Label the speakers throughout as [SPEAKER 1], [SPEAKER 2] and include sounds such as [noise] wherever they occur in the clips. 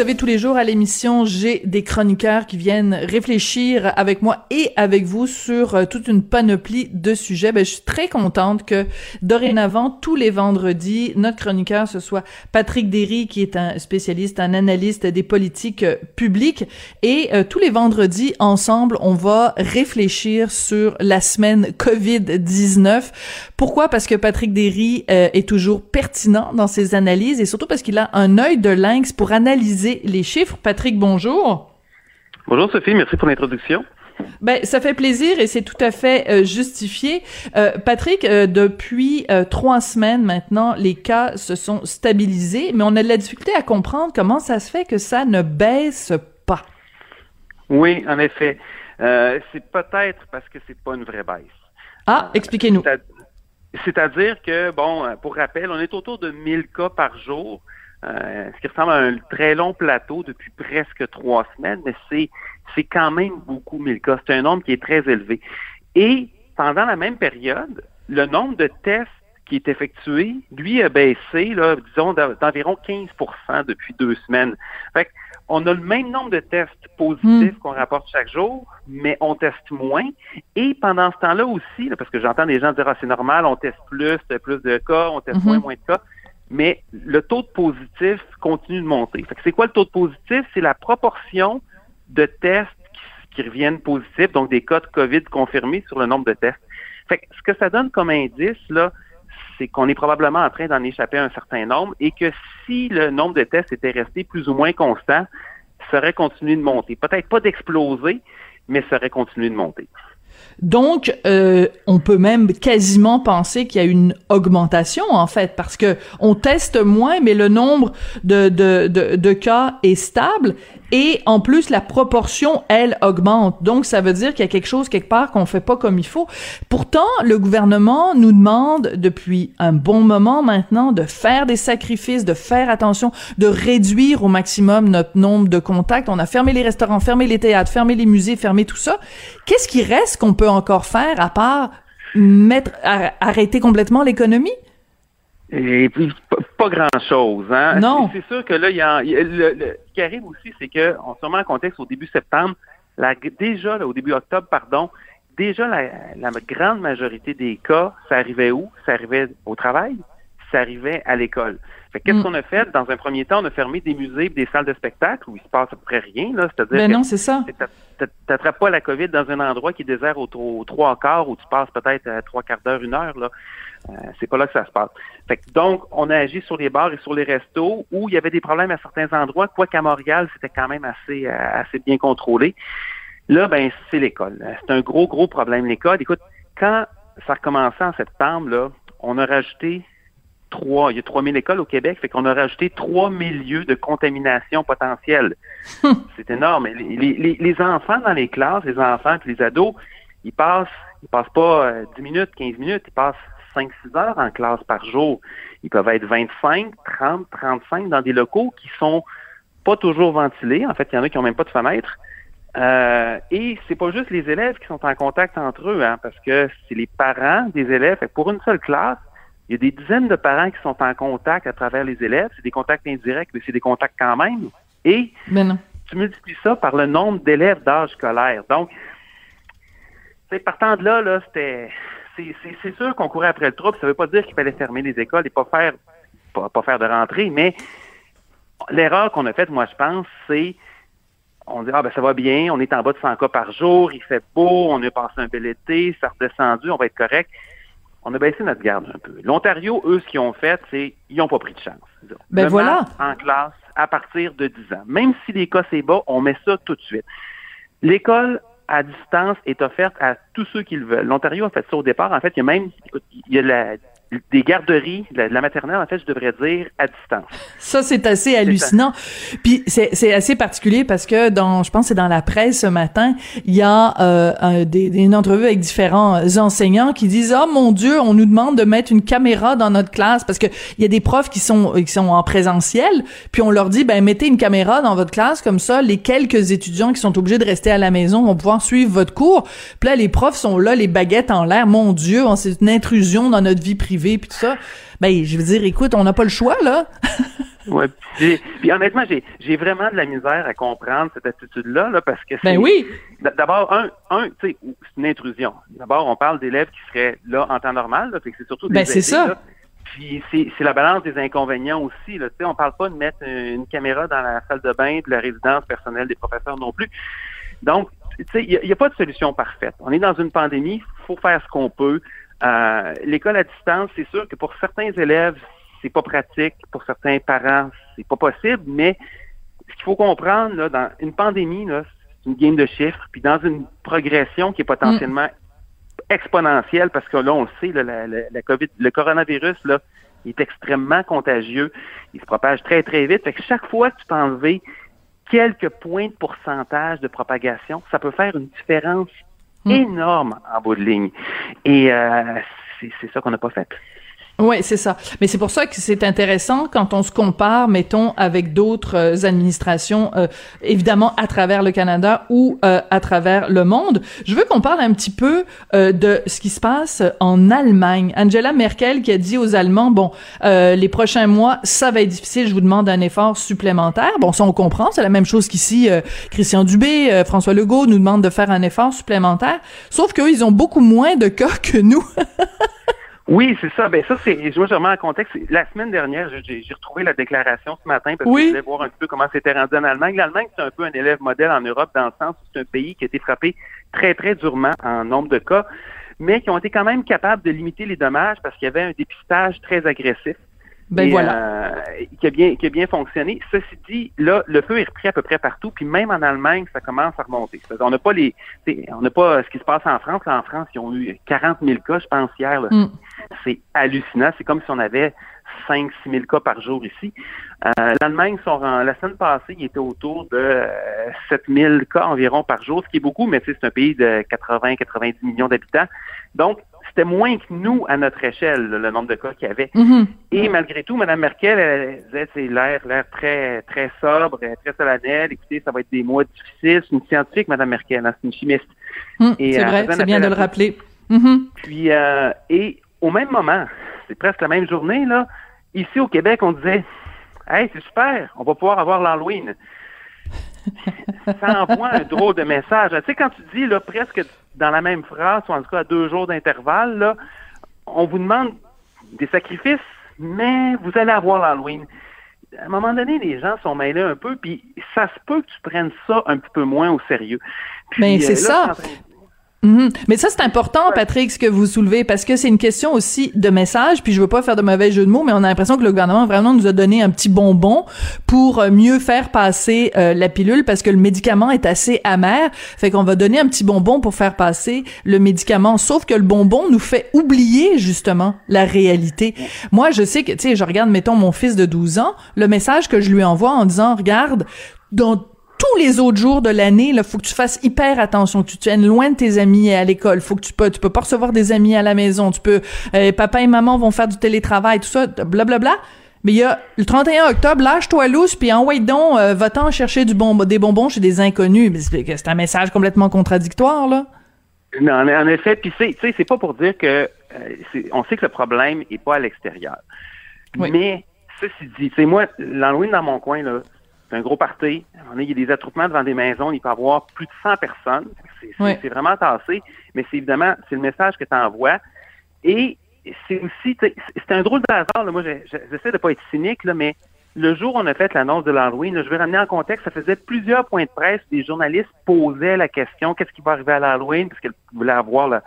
[SPEAKER 1] savez, tous les jours à l'émission, j'ai des chroniqueurs qui viennent réfléchir avec moi et avec vous sur euh, toute une panoplie de sujets. Ben, je suis très contente que dorénavant, tous les vendredis, notre chroniqueur, ce soit Patrick Derry, qui est un spécialiste, un analyste des politiques euh, publiques. Et euh, tous les vendredis, ensemble, on va réfléchir sur la semaine COVID-19. Pourquoi? Parce que Patrick Derry est toujours pertinent dans ses analyses et surtout parce qu'il a un œil de lynx pour analyser les chiffres. Patrick, bonjour.
[SPEAKER 2] Bonjour Sophie, merci pour l'introduction.
[SPEAKER 1] Ben, ça fait plaisir et c'est tout à fait euh, justifié. Euh, Patrick, euh, depuis trois semaines maintenant, les cas se sont stabilisés, mais on a de la difficulté à comprendre comment ça se fait que ça ne baisse pas.
[SPEAKER 2] Oui, en effet. c'est peut-être parce que c'est pas une vraie baisse.
[SPEAKER 1] Ah, expliquez-nous.
[SPEAKER 2] C'est-à-dire que, bon, pour rappel, on est autour de 1000 cas par jour. Euh, ce qui ressemble à un très long plateau depuis presque trois semaines, mais c'est, c'est quand même beaucoup mille cas. C'est un nombre qui est très élevé. Et pendant la même période, le nombre de tests qui est effectué, lui, a baissé, là, disons, d'environ 15% depuis deux semaines. Fait on a le même nombre de tests positifs hmm. qu'on rapporte chaque jour, mais on teste moins. Et pendant ce temps-là aussi, parce que j'entends des gens dire ah, c'est normal, on teste plus, plus de cas, on teste moins, hmm. moins de cas mais le taux de positif continue de monter. c'est quoi le taux de positif? C'est la proportion de tests qui, reviennent positifs, donc des cas de COVID confirmés sur le nombre de tests. Fait ce que ça donne comme indice, là, c'est qu'on est probablement en train d'en échapper à un certain nombre et que si le nombre de tests était resté plus ou moins constant, ça aurait continué de monter. Peut-être pas d'exploser, mais ça aurait continué de monter.
[SPEAKER 1] Donc, euh, on peut même quasiment penser qu'il y a une augmentation en fait, parce que on teste moins, mais le nombre de, de, de, de cas est stable et en plus la proportion elle augmente. Donc, ça veut dire qu'il y a quelque chose quelque part qu'on fait pas comme il faut. Pourtant, le gouvernement nous demande depuis un bon moment maintenant de faire des sacrifices, de faire attention, de réduire au maximum notre nombre de contacts. On a fermé les restaurants, fermé les théâtres, fermé les musées, fermé tout ça. Qu'est-ce qui reste qu'on peut encore faire à part mettre, arrêter complètement l'économie?
[SPEAKER 2] Et puis, pas, grand-chose. Hein?
[SPEAKER 1] Non.
[SPEAKER 2] C'est sûr que là, il y a, le, ce qui arrive aussi, c'est que, on se remet en contexte au début septembre, la, déjà, là, au début octobre, pardon, déjà, la, la, grande majorité des cas, ça arrivait où? Ça arrivait au travail, ça arrivait à l'école. Fait qu'est-ce mm. qu'on a fait? Dans un premier temps, on a fermé des musées des salles de spectacle où il se passe à peu près rien. Là. C'est-à-dire
[SPEAKER 1] ben non, c'est ça.
[SPEAKER 2] T'attrapes pas la COVID dans un endroit qui est désert aux, trois quarts où tu passes peut-être à trois quarts d'heure, une heure. Là. Euh, c'est pas là que ça se passe. Fait que, donc, on a agi sur les bars et sur les restos où il y avait des problèmes à certains endroits, quoi qu'à Montréal, c'était quand même assez, euh, assez bien contrôlé. Là, ben, c'est l'école. C'est un gros, gros problème, l'école. Écoute, quand ça a recommencé en septembre, là, on a rajouté trois, il y a 3000 écoles au Québec, fait qu'on a rajouté 3000 lieux de contamination potentielle. [laughs] c'est énorme. Les, les, enfants dans les classes, les enfants et les ados, ils passent, ils passent pas 10 euh, minutes, 15 minutes, ils passent 5-6 heures en classe par jour. Ils peuvent être 25, 30, 35 dans des locaux qui sont pas toujours ventilés. En fait, il y en a qui ont même pas de fenêtre. Euh, et c'est pas juste les élèves qui sont en contact entre eux, hein, parce que c'est les parents des élèves. pour une seule classe, il y a des dizaines de parents qui sont en contact à travers les élèves. C'est des contacts indirects, mais c'est des contacts quand même. Et tu multiplies ça par le nombre d'élèves d'âge scolaire. Donc, partant de là, là c'était c'est sûr qu'on courait après le trouble. Ça ne veut pas dire qu'il fallait fermer les écoles et pas faire pas, faire de rentrée, mais l'erreur qu'on a faite, moi, je pense, c'est on dit, ah ben ça va bien, on est en bas de 100 cas par jour, il fait beau, on a passé un bel été, ça a redescendu, on va être correct on a baissé notre garde un peu. L'Ontario, eux, ce qu'ils ont fait, c'est ils n'ont pas pris de chance.
[SPEAKER 1] Ben voilà.
[SPEAKER 2] En classe à partir de 10 ans. Même si les cas c'est bas, on met ça tout de suite. L'école à distance est offerte à tous ceux qui le veulent. L'Ontario a fait ça au départ. En fait, il y a même il y a des garderies, de la, maternelle, en fait, je devrais dire, à distance.
[SPEAKER 1] Ça, c'est assez hallucinant. Puis c'est assez particulier parce que dans, je pense, c'est dans la presse ce matin, il y a euh, des, une entrevue avec différents enseignants qui disent oh mon Dieu, on nous demande de mettre une caméra dans notre classe parce que il y a des profs qui sont qui sont en présentiel, puis on leur dit ben mettez une caméra dans votre classe comme ça, les quelques étudiants qui sont obligés de rester à la maison vont pouvoir suivre votre cours. Puis là, les profs sont là, les baguettes en l'air. Mon Dieu, c'est une intrusion dans notre vie privée puis tout ça. Ben, je veux dire, écoute, on n'a pas le choix, là. [laughs]
[SPEAKER 2] ouais. Puis, honnêtement, j'ai vraiment de la misère à comprendre cette attitude-là, là, parce que
[SPEAKER 1] Ben oui.
[SPEAKER 2] D'abord, un, un tu sais, c'est une intrusion. D'abord, on parle d'élèves qui seraient là en temps normal, là, fait que c'est surtout des
[SPEAKER 1] Ben, c'est ça.
[SPEAKER 2] Puis c'est la balance des inconvénients aussi. Là. sais, on parle pas de mettre une caméra dans la salle de bain de la résidence personnelle des professeurs non plus. Donc, tu sais, il n'y a, a, pas de solution parfaite. On est dans une pandémie, il faut faire ce qu'on peut. Euh, l'école à distance, c'est sûr que pour certains élèves, c'est pas pratique, pour certains parents, c'est pas possible, mais ce qu'il faut comprendre, là, dans une pandémie, là, c'est une game de chiffres, puis dans une progression qui est potentiellement exponentielle, parce que là, on le sait, la, la, COVID, le coronavirus, là, il est extrêmement contagieux, il se propage très, très vite. Fait que chaque fois que tu peux enlever quelques points de pourcentage de propagation, ça peut faire une différence. Énorme en bout de ligne. Et euh, c'est ça qu'on n'a pas fait.
[SPEAKER 1] Oui, c'est ça. Mais c'est pour ça que c'est intéressant quand on se compare, mettons, avec d'autres euh, administrations, euh, évidemment à travers le Canada ou euh, à travers le monde. Je veux qu'on parle un petit peu de ce qui se passe en Allemagne. Angela Merkel qui a dit aux Allemands, bon, les prochains mois, ça va être difficile, je vous demande un effort supplémentaire. Bon, ça on comprend, c'est la même chose qu'ici. Christian Dubé, François Legault nous demandent de faire un effort supplémentaire. Sauf qu'eux, ils ont beaucoup moins de cas que nous. [laughs]
[SPEAKER 2] Oui, c'est ça. Ben ça, c'est. Moi, je remets en contexte. La semaine dernière, j'ai retrouvé la déclaration ce matin parce que je voulais voir un peu comment c'était rendu en Allemagne. L'Allemagne, c'est un peu un élève modèle en Europe dans le sens où c'est un pays qui a été frappé très, très durement en nombre de cas, mais qui ont été quand même capables de limiter les dommages parce qu'il y avait un dépistage très agressif.
[SPEAKER 1] Ben voilà.
[SPEAKER 2] Euh, qui a bien qui a bien fonctionné. Ceci dit, là, le feu est repris à peu près partout, puis même en Allemagne, ça commence à remonter. On n'a pas les, on n'a pas ce qui se passe en France. en France, ils ont eu 40 000 cas, je pense hier. Mm. C'est hallucinant. C'est comme si on avait 5 6 000 cas par jour ici. Euh, L'Allemagne, la semaine passée, il était autour de 7 euh, 000 cas environ par jour, ce qui est beaucoup, mais c'est un pays de 80-90 millions d'habitants. Donc, c'était moins que nous à notre échelle, le nombre de cas qu'il y avait.
[SPEAKER 1] Mm-hmm.
[SPEAKER 2] Et malgré tout, Mme Merkel, elle disait c'est l'air, l'air très, très sobre, très solennel. Écoutez, ça va être des mois difficiles. C'est une scientifique, Mme Merkel, hein, c'est une chimiste.
[SPEAKER 1] Mm, c'est euh, vrai, c'est bien de le rappeler. Mm-hmm.
[SPEAKER 2] Puis, euh, et au même moment, c'est presque la même journée, là, ici au Québec, on disait Hey, c'est super, on va pouvoir avoir l'Halloween. [laughs] ça envoie un drôle de message. Tu sais, quand tu dis là, presque dans la même phrase, ou en tout cas à deux jours d'intervalle, là, on vous demande des sacrifices, mais vous allez avoir l'Halloween. À un moment donné, les gens sont mêlés un peu, puis ça se peut que tu prennes ça un petit peu moins au sérieux.
[SPEAKER 1] mais c'est euh, ça. Mhm. Mais ça, c'est important, Patrick, ce que vous soulevez, parce que c'est une question aussi de message, puis je veux pas faire de mauvais jeu de mots, mais on a l'impression que le gouvernement vraiment nous a donné un petit bonbon pour euh, mieux faire passer euh, la pilule, parce que le médicament est assez amer, fait qu'on va donner un petit bonbon pour faire passer le médicament, sauf que le bonbon nous fait oublier, justement, la réalité. Moi, je sais que, tu sais, je regarde, mettons, mon fils de 12 ans, le message que je lui envoie en disant, regarde, dans tous les autres jours de l'année, là, faut que tu fasses hyper attention, que tu tiennes loin de tes amis à l'école. Faut que tu peux, tu peux pas recevoir des amis à la maison. Tu peux, euh, papa et maman vont faire du télétravail, tout ça, blablabla. Bla, bla. Mais il y a le 31 octobre, lâche-toi loose, puis en donc, euh, va-t'en chercher du bon, des bonbons chez des inconnus. C'est un message complètement contradictoire, là.
[SPEAKER 2] Non, en effet, puis c'est, c'est pas pour dire que euh, on sait que le problème est pas à l'extérieur. Mais ceci dit, c'est moi, l'Halloween dans mon coin, là, c'est un gros party. Il y a des attroupements devant des maisons. Il peut y avoir plus de 100 personnes. C'est vraiment tassé. Mais c'est évidemment, c'est le message que tu envoies. Et c'est aussi, c'est un drôle de hasard. Là. Moi, j'essaie de pas être cynique, là, mais le jour où on a fait l'annonce de l'Halloween, je vais ramener en contexte, ça faisait plusieurs points de presse. Des journalistes posaient la question qu'est-ce qui va arriver à l'Halloween, parce qu'ils voulaient avoir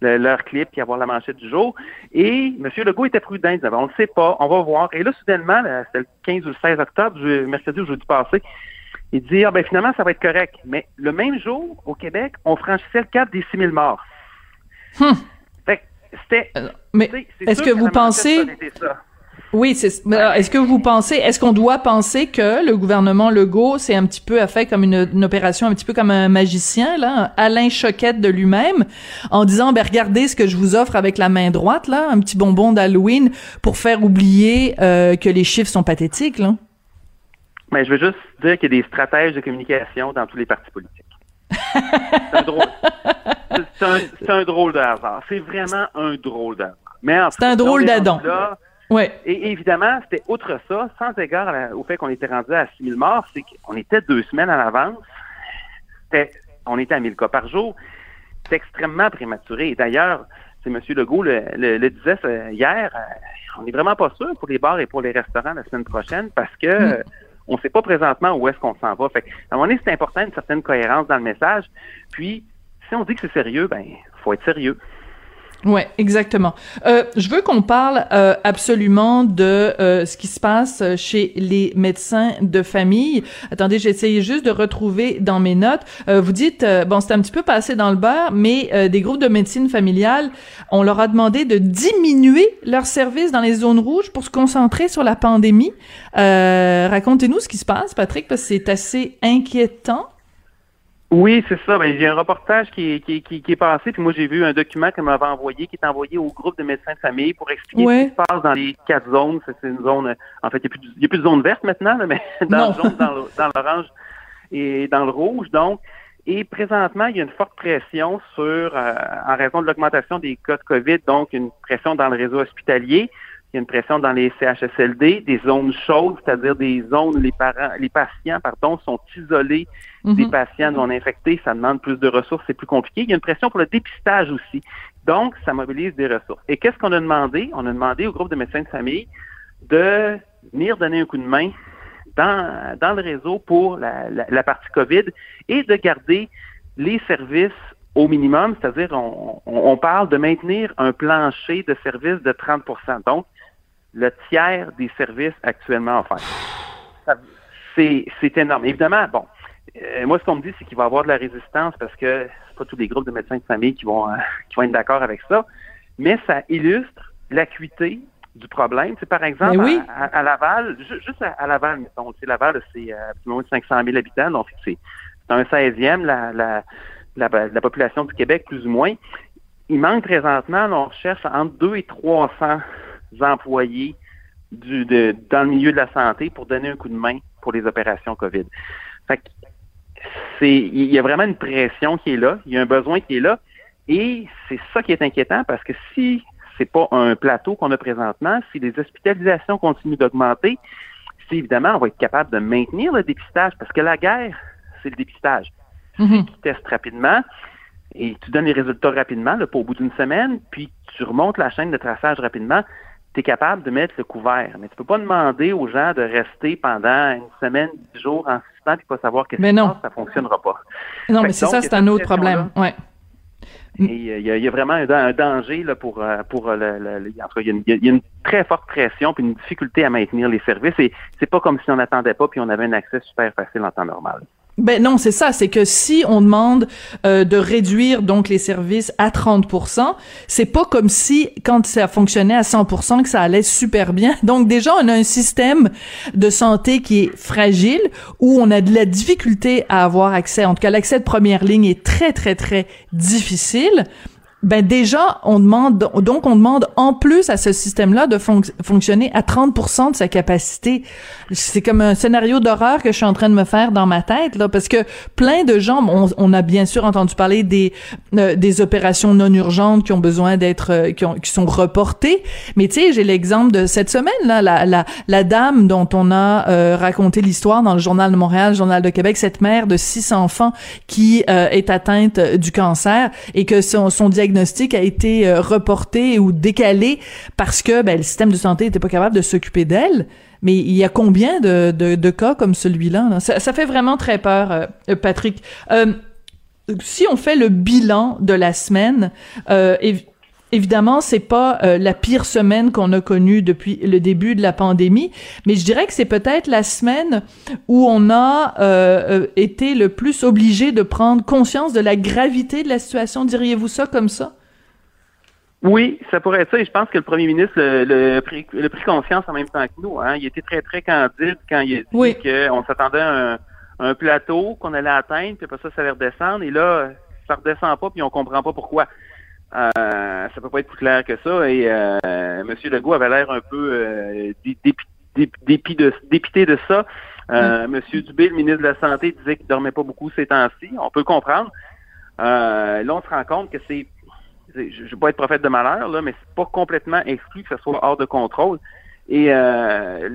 [SPEAKER 2] leur clip et avoir la manchette du jour. Et M. Legault était prudent. Il disait, on ne sait pas, on va voir. Et là, soudainement, c'était le 15 ou le 16 octobre, mercredi ou jeudi passé, il dit, ah, ben finalement, ça va être correct. Mais le même jour, au Québec, on franchissait le cap des 6 000 morts.
[SPEAKER 1] Hmm.
[SPEAKER 2] c'était...
[SPEAKER 1] Euh, Mais est-ce que vous pensez... Oui, c'est. Est-ce que vous pensez, est-ce qu'on doit penser que le gouvernement Legault c'est un petit peu a fait comme une, opération un petit peu comme un magicien là, Alain Choquette de lui-même, en disant ben regardez ce que je vous offre avec la main droite là, un petit bonbon d'Halloween pour faire oublier euh, que les chiffres sont pathétiques là?
[SPEAKER 2] Mais je veux juste dire qu'il y a des stratèges de communication dans tous les partis politiques. [laughs] c'est un drôle. C'est un, drôle de hasard. C'est vraiment un drôle de hasard.
[SPEAKER 1] Mais c'est un drôle d'Adam. Ouais.
[SPEAKER 2] Et évidemment, c'était outre ça, sans égard au fait qu'on était rendu à 6 000 morts, c'est qu'on était deux semaines à l'avance. On était à 1000 cas par jour. C'est extrêmement prématuré. D'ailleurs, c'est M. Legault le, le, disait hier, euh, on n'est vraiment pas sûr pour les bars et pour les restaurants la semaine prochaine parce que mm. on ne sait pas présentement où est-ce qu'on s'en va. Fait à un moment donné, c'est important une certaine cohérence dans le message. Puis, si on dit que c'est sérieux, ben, faut être sérieux.
[SPEAKER 1] Ouais, exactement. Euh, je veux qu'on parle euh, absolument de euh, ce qui se passe chez les médecins de famille. Attendez, j'ai essayé juste de retrouver dans mes notes. Euh, vous dites, euh, bon, c'est un petit peu passé dans le beurre, mais des groupes de médecine familiale, on leur a demandé de diminuer leurs services dans les zones rouges pour se concentrer sur la pandémie. Racontez-nous ce qui se passe, Patrick, parce que c'est assez inquiétant.
[SPEAKER 2] Oui, c'est ça. Ben, j'ai un reportage qui, qui, qui, est passé, puis moi j'ai vu un document qu'elle m'avait envoyé, qui est envoyé au groupe de médecins de famille pour expliquer ce qui se passe dans les quatre zones. C'est une zone, en fait, il n'y a, plus de [laughs] zone verte maintenant, mais dans, dans l'orange et dans le rouge. Donc, et présentement, il y a une forte pression sur, euh, en raison de l'augmentation des cas de COVID, donc une pression dans le réseau hospitalier. Il y a une pression dans les CHSLD, des zones chaudes, c'est-à-dire des zones où les parents, les patients, pardon, sont isolés des mhm. patients non infectés. Ça demande plus de ressources, c'est plus compliqué. Il y a une pression pour le dépistage aussi. Donc, ça mobilise des ressources. Et qu'est-ce qu'on a demandé? On a demandé au groupe de médecins de famille de venir donner un coup de main dans, dans le réseau pour la, la, partie COVID et de garder les services au minimum, c'est-à-dire on, on, parle de maintenir un plancher de services de 30 Donc, le tiers des services actuellement offerts. C'est énorme. Évidemment, bon, euh, moi, ce qu'on me dit, c'est qu'il va y avoir de la résistance parce que c'est pas tous les groupes de médecins de famille qui vont, euh, qui vont être d'accord avec ça, mais ça illustre l'acuité du problème. C'est par exemple, à, Laval, juste à, Laval, mettons, Laval, c'est euh, moins de 500 000 habitants, donc c'est un 16e, la, la, la, population du Québec, plus ou moins. Il manque présentement, on cherche entre 2 et 300 employés du, de, dans le milieu de la santé pour donner un coup de main pour les opérations COVID. Fait c'est, il y a vraiment une pression qui est là, il y a un besoin qui est là, et c'est ça qui est inquiétant parce que si c'est pas un plateau qu'on a présentement, si les hospitalisations continuent d'augmenter, si évidemment on va être capable de maintenir le dépistage parce que la guerre, c'est le dépistage. Mm Tu testes rapidement et tu donnes les résultats rapidement, là, pas au bout d'une semaine, puis tu remontes la chaîne de traçage rapidement tu es capable de mettre le couvert. Mais tu peux pas demander aux gens de rester pendant une semaine, dix jours en suspens et pas savoir qu'est-ce qui se passe, ça fonctionnera pas.
[SPEAKER 1] Non, mais c'est ça, c'est un autre problème. Ouais.
[SPEAKER 2] il y, a, vraiment un, danger là, pour, euh, pour euh, le, il, y a une, très forte pression puis une difficulté à maintenir les services et c'est pas comme si on n'attendait pas puis on avait un accès super facile en temps normal.
[SPEAKER 1] Ben non, c'est ça, c'est que si on demande euh, de réduire donc les services à 30% c'est pas comme si quand ça fonctionnait à 100% que ça allait super bien. [laughs] Donc déjà on a un système de santé qui est fragile où on a de la difficulté à avoir accès en tout cas l'accès de première ligne est très très très difficile ben déjà on demande donc on demande en plus à ce système-là de fonctionner à 30% de sa capacité. C'est comme un scénario d'horreur que je suis en train de me faire dans ma tête là parce que plein de gens on, on a bien sûr entendu parler des euh, des opérations non urgentes qui ont besoin d'être euh, qui, qui sont reportées, mais tu sais j'ai l'exemple de cette semaine là la la, la dame dont on a euh, raconté l'histoire dans le journal de Montréal, le journal de Québec, cette mère de six enfants qui est atteinte du cancer et que son, son diagnostic a été euh, reporté ou décalé parce que ben, le système de santé n'était pas capable de s'occuper d'elle. Mais il y a combien de, de, cas comme celui-là? Ça, fait vraiment très peur, euh, Patrick. Euh, si on fait le bilan de la semaine, Évidemment, c'est pas euh, la pire semaine qu'on a connue depuis le début de la pandémie, mais je dirais que c'est peut-être la semaine où on a euh, euh, été le plus obligé de prendre conscience de la gravité de la situation. Diriez-vous ça comme ça?
[SPEAKER 2] Oui, ça pourrait être ça. Et je pense que le premier ministre le, le, pris, le pris conscience en même temps que nous. Hein. Il était très, très candide quand il a dit
[SPEAKER 1] Oui.
[SPEAKER 2] qu'on s'attendait à un, un plateau qu'on allait atteindre, puis après ça, ça allait redescendre. Et là, ça redescend pas, puis on comprend pas pourquoi. Euh, ça peut pas être plus clair que ça. Et euh, M. Legault avait l'air un peu euh, dé- dé- dé- dépi de, dépité de ça. Euh, M. Dubé, le ministre de la Santé, disait qu'il dormait pas beaucoup ces temps-ci. On peut comprendre. Euh, là, on se rend compte que c'est je ne veux pas être prophète de malheur, là, mais c'est pas complètement exclu que ce soit hors de contrôle. Et euh,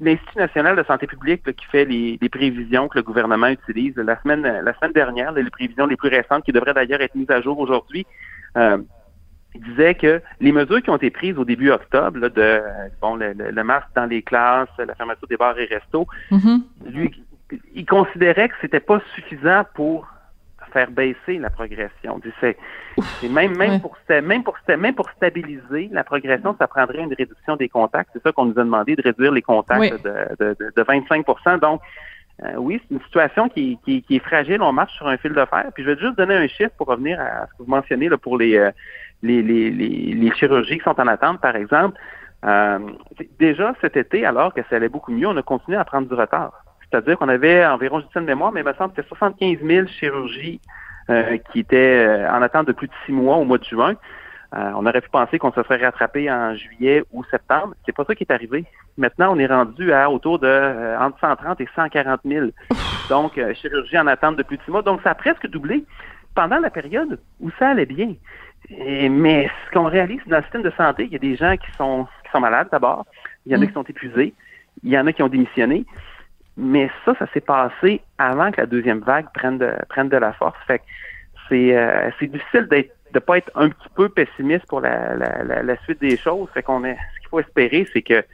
[SPEAKER 2] l'Institut national de santé publique là, qui fait les, les prévisions que le gouvernement utilise la semaine la semaine dernière, là, les prévisions les plus récentes qui devraient d'ailleurs être mises à jour aujourd'hui, euh, disait que les mesures qui ont été prises au début octobre, là, de bon le, le- le masque dans les classes, la fermeture des bars et restos,
[SPEAKER 1] Mhm.
[SPEAKER 2] lui, il considérait que c'était pas suffisant pour faire baisser la progression. Il C'est, même même
[SPEAKER 1] Ouais.
[SPEAKER 2] pour même pour même pour stabiliser la progression, ça prendrait une réduction des contacts. C'est ça qu'on nous a demandé de réduire les contacts de, de, de 25% Donc euh, oui, c'est une situation qui, qui, qui est fragile. On marche sur un fil de fer. Puis je vais juste donner un chiffre pour revenir à ce que vous mentionnez là, pour les, euh, les, les, les, les chirurgies qui sont en attente, par exemple. Euh, déjà cet été, alors que ça allait beaucoup mieux, on a continué à prendre du retard. C'est-à-dire qu'on avait environ, je dis ça de mémoire, mais il me semble que c'était 75 000 chirurgies euh, qui étaient en attente de plus de six mois au mois de juin. Euh, on aurait pu penser qu'on se serait rattrapé en juillet ou septembre. C'est pas ça qui est arrivé. Maintenant, on est rendu à autour de euh, entre 130 et 140 000. Donc, euh, chirurgie en attente de plus de six mois. Donc, ça a presque doublé pendant la période où ça allait bien. Et- mais ce qu'on réalise dans le système de santé, il y a des gens qui sont qui sont malades d'abord, il y en a
[SPEAKER 1] Mm.
[SPEAKER 2] qui sont épuisés, il y en a qui ont démissionné. Mais ça, ça s'est passé avant que la deuxième vague prenne de, prenne de la force. Fait que c'est euh, c'est difficile d'être de pas être un petit peu pessimiste pour la, la, la, la suite des choses. Fait qu'on est ce qu'il faut espérer, c'est que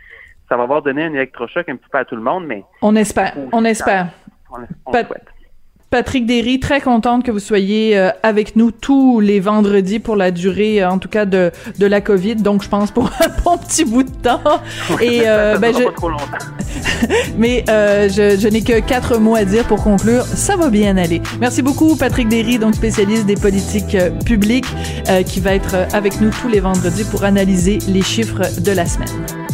[SPEAKER 2] ça va avoir donné un électrochoc un petit peu à tout le monde, mais
[SPEAKER 1] On espère, on espère.
[SPEAKER 2] on, on
[SPEAKER 1] Pas-
[SPEAKER 2] le souhaite.
[SPEAKER 1] Patrick Derry, très contente que vous soyez euh, avec nous tous les vendredis pour la durée, euh, en tout cas, de, de la COVID. Donc, je pense pour [laughs] un bon petit bout de temps. Et euh, ben, je,
[SPEAKER 2] pas trop longtemps. [laughs]
[SPEAKER 1] mais euh, je, je n'ai que quatre mots à dire pour conclure. Ça va bien aller. Merci beaucoup, Patrick Derry, donc spécialiste des politiques publiques, qui va être avec nous tous les vendredis pour analyser les chiffres de la semaine.